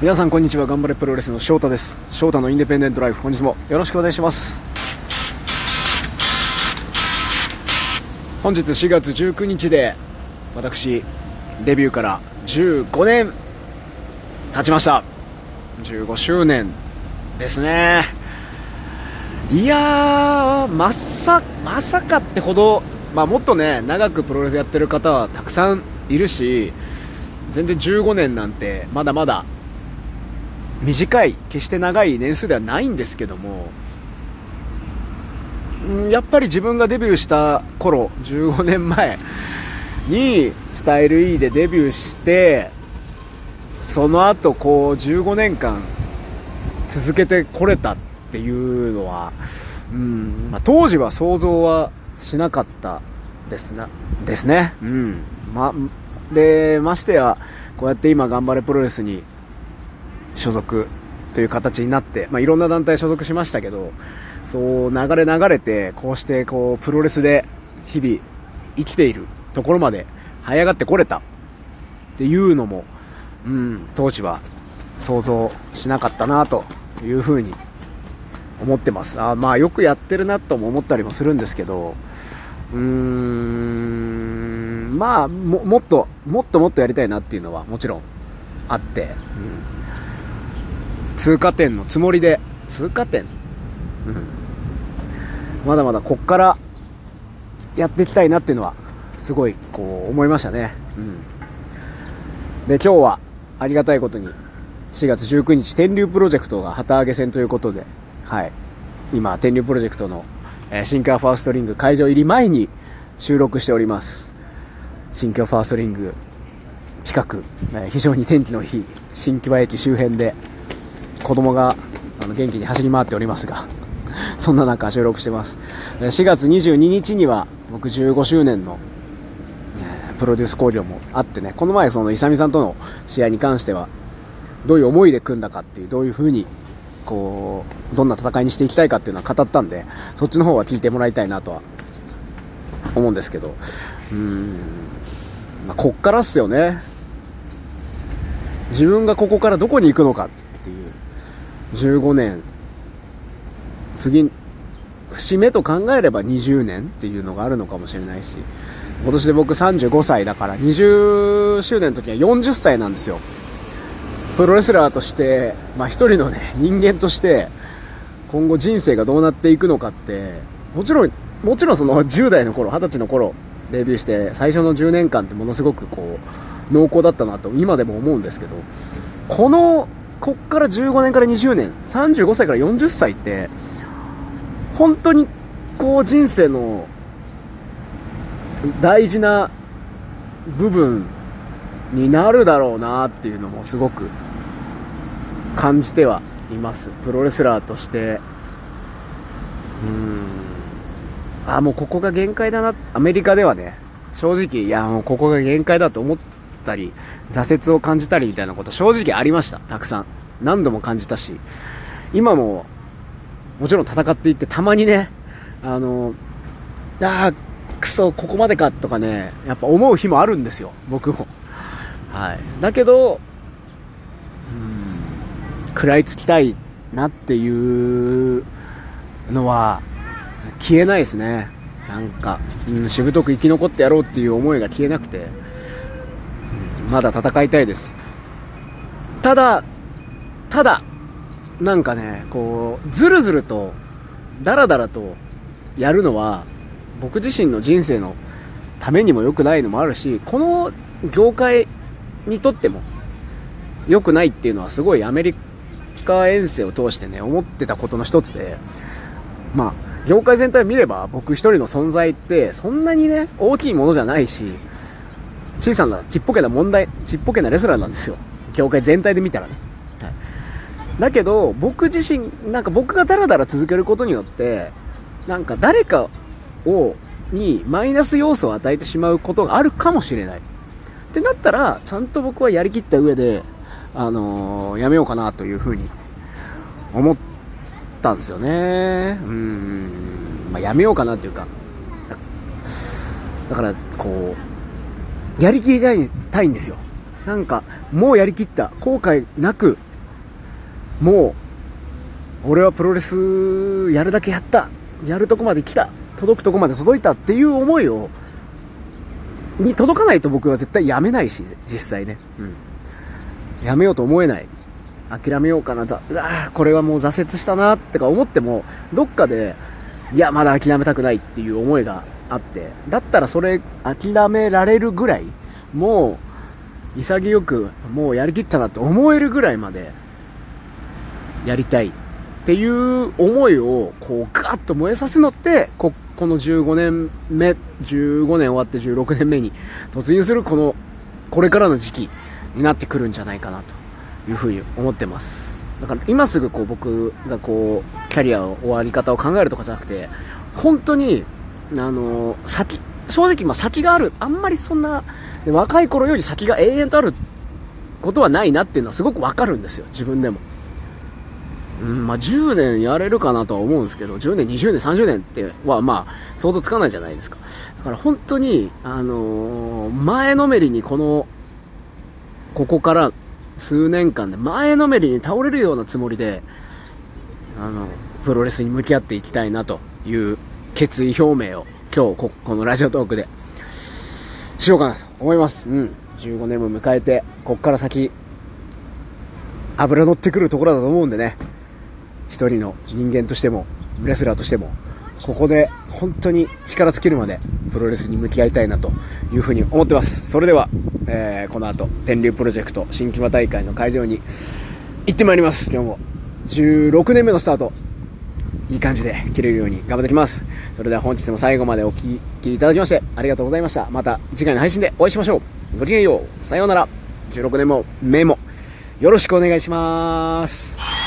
皆さんこんにちは。頑張れプロレスの翔太です。翔太のインデペンデントライフ。本日もよろしくお願いします。本日4月19日で私デビューから15年経ちました。15周年ですね。いやーまさまさかってほど、まあ、もっとね長くプロレスやってる方はたくさんいるし全然15年なんてまだまだ短い決して長い年数ではないんですけどもやっぱり自分がデビューした頃15年前にスタイル E でデビューしてその後こう15年間続けてこれたっていうのは、うんまあ、当時は想像はしなかったですなですね。うんま、でましてやこうやって今頑張れプロレスに所属という形になって、まあ、いろんな団体所属しましたけど、そう流れ流れて、こうしてこうプロレスで日々生きているところまで這い上がってこれたっていうのも、うん、当時は想像しなかったなというふうに思ってます。あまあよくやってるなとも思ったりもするんですけど、うーん、まあももっと、もっともっとやりたいなっていうのはもちろんあって、うん通過点のつもりで、通過点？うん。まだまだこっからやっていきたいなっていうのは、すごい、こう、思いましたね。うん。で、今日は、ありがたいことに、4月19日、天竜プロジェクトが旗揚げ戦ということで、はい。今、天竜プロジェクトの、えー、シンカーファーストリング会場入り前に収録しております。新京ファーストリング近く、えー、非常に天気のいい新木場駅周辺で子供があの元気に走り回っておりますが、そんな中収録してます。4月22日には僕15周年の、プロデュース交流もあってね、この前その勇さんとの試合に関しては、どういう思いで組んだかっていう、どういう風に、こう、どんな戦いにしていきたいかっていうのは語ったんで、そっちの方は聞いてもらいたいなとは思うんですけど、うーん、まあ、こっからっすよね。自分がここからどこに行くのか15年。次節目と考えれば20年っていうのがあるのかもしれないし今年で僕35歳だから20周年の時は40歳なんですよ。プロレスラーとしてまあ一人のね人間として今後人生がどうなっていくのかってもちろんもちろんその10代の頃20歳の頃デビューして最初の10年間ってものすごくこう濃厚だったなと今でも思うんですけどこのこっから15年から20年、35歳から40歳って、本当にこう人生の大事な部分になるだろうなっていうのもすごく感じてはいます。プロレスラーとして。うーん。あ、もうここが限界だな。アメリカではね、正直、いやもうここが限界だと思ってたり、挫折を感じたりみたいなこと正直ありました。たくさん。何度も感じたし、今も、もちろん戦っていって、たまにね、あの、ああ、クソ、ここまでかとかね、やっぱ思う日もあるんですよ、僕も。はい。だけど、うん、食らいつきたいなっていうのは、消えないですね。なんか、うん、しぶとく生き残ってやろうっていう思いが消えなくて、まだ戦いたいです。ただ、ただ、なんかね、こう、ずるずると、だらだらとやるのは、僕自身の人生のためにも良くないのもあるし、この業界にとっても良くないっていうのはすごいアメリカ遠征を通してね、思ってたことの一つで、まあ、業界全体を見れば僕一人の存在ってそんなにね、大きいものじゃないし、小さなちっぽけな問題、ちっぽけなレストラーなんですよ。業界全体で見たらね。はい。だけど、僕自身、なんか僕がダラダラ続けることによって、なんか誰かを、にマイナス要素を与えてしまうことがあるかもしれない。ってなったら、ちゃんと僕はやりきった上で、あのー、やめようかなというふうに思ったんですよね。うん。まあ、やめようかなっていうか、だから、こう、やりきりたいたいんですよ。なんか、もうやりきった、後悔なくもう、俺はプロレスやるだけやった。やるとこまで来た。届くとこまで届いたっていう思いを、に届かないと僕は絶対やめないし、実際ね。うん。やめようと思えない。諦めようかな、うわこれはもう挫折したなってか思っても、どっかで、いや、まだ諦めたくないっていう思いがあって、だったらそれ諦められるぐらい、もう、潔く、もうやりきったなって思えるぐらいまで、やりたいっていう思いを、こう、ガーッと燃えさせのって、こ、この15年目、15年終わって16年目に突入するこの、これからの時期になってくるんじゃないかなというふうに思ってます。だから今すぐこう僕がこう、キャリアの終わり方を考えるとかじゃなくて、本当に、あの、先、正直まあ先がある。あんまりそんな、若い頃より先が永遠とあることはないなっていうのはすごくわかるんですよ。自分でも。うん、まあ、10年やれるかなとは思うんですけど、10年、20年、30年っては、まあ、想像つかないじゃないですか。だから本当に、あのー、前のめりにこの、ここから数年間で前のめりに倒れるようなつもりで、あの、プロレスに向き合っていきたいなという決意表明を今日こ、このラジオトークでしようかなと思います。うん。15年も迎えて、こっから先、油乗ってくるところだと思うんでね。一人の人間としても、レスラーとしても、ここで本当に力尽きるまでプロレスに向き合いたいなというふうに思ってます。それでは、えー、この後、天竜プロジェクト新木場大会の会場に行ってまいります。今日も16年目のスタート。いい感じで切れるように頑張ってきます。それでは本日も最後までお聴きいただきましてありがとうございました。また次回の配信でお会いしましょう。ごきげんよう。さようなら。16年もメモよろしくお願いします。